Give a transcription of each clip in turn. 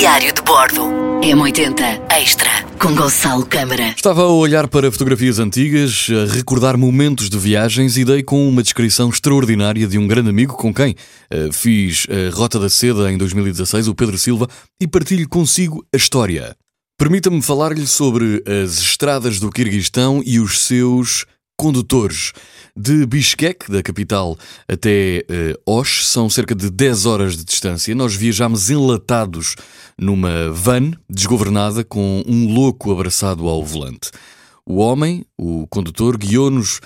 Diário de Bordo. M80 Extra com Gonçalo Câmara. Estava a olhar para fotografias antigas, a recordar momentos de viagens e dei com uma descrição extraordinária de um grande amigo com quem uh, fiz a Rota da Seda em 2016, o Pedro Silva, e partilho consigo a história. Permita-me falar-lhe sobre as estradas do Quirguistão e os seus condutores. De Bishkek, da capital, até uh, Osh, são cerca de 10 horas de distância. Nós viajamos enlatados numa van desgovernada com um louco abraçado ao volante. O homem, o condutor, guiou-nos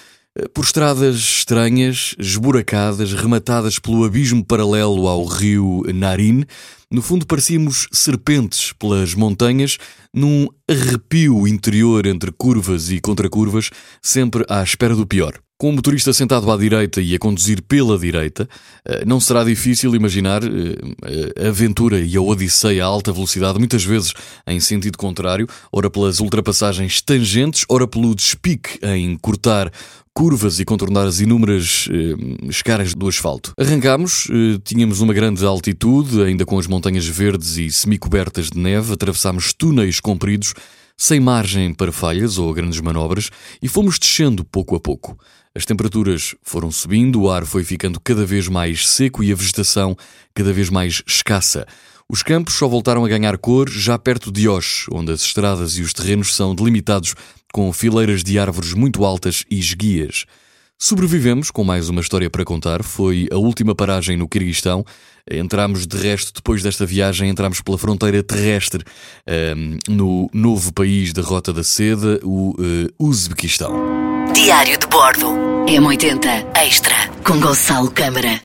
por estradas estranhas, esburacadas, rematadas pelo abismo paralelo ao rio Narin. No fundo, parecíamos serpentes pelas montanhas, num arrepio interior entre curvas e contracurvas, sempre à espera do pior. Com o motorista sentado à direita e a conduzir pela direita, eh, não será difícil imaginar eh, a aventura e a odisseia a alta velocidade, muitas vezes em sentido contrário, ora pelas ultrapassagens tangentes, ora pelo despique em cortar curvas e contornar as inúmeras eh, escaras do asfalto. Arrancámos, tínhamos uma grande altitude, ainda com as montanhas verdes e semicobertas de neve, atravessámos túneis compridos, sem margem para falhas ou grandes manobras, e fomos descendo pouco a pouco. As temperaturas foram subindo, o ar foi ficando cada vez mais seco e a vegetação cada vez mais escassa. Os campos só voltaram a ganhar cor já perto de Osh, onde as estradas e os terrenos são delimitados com fileiras de árvores muito altas e esguias. Sobrevivemos com mais uma história para contar. Foi a última paragem no Quirguistão. Entramos, de resto, depois desta viagem, entramos pela fronteira terrestre um, ehm, no novo país da Rota da Seda, o uh, Uzbequistão. Diário de Bordo. M80 Extra com Gonçalo Câmara.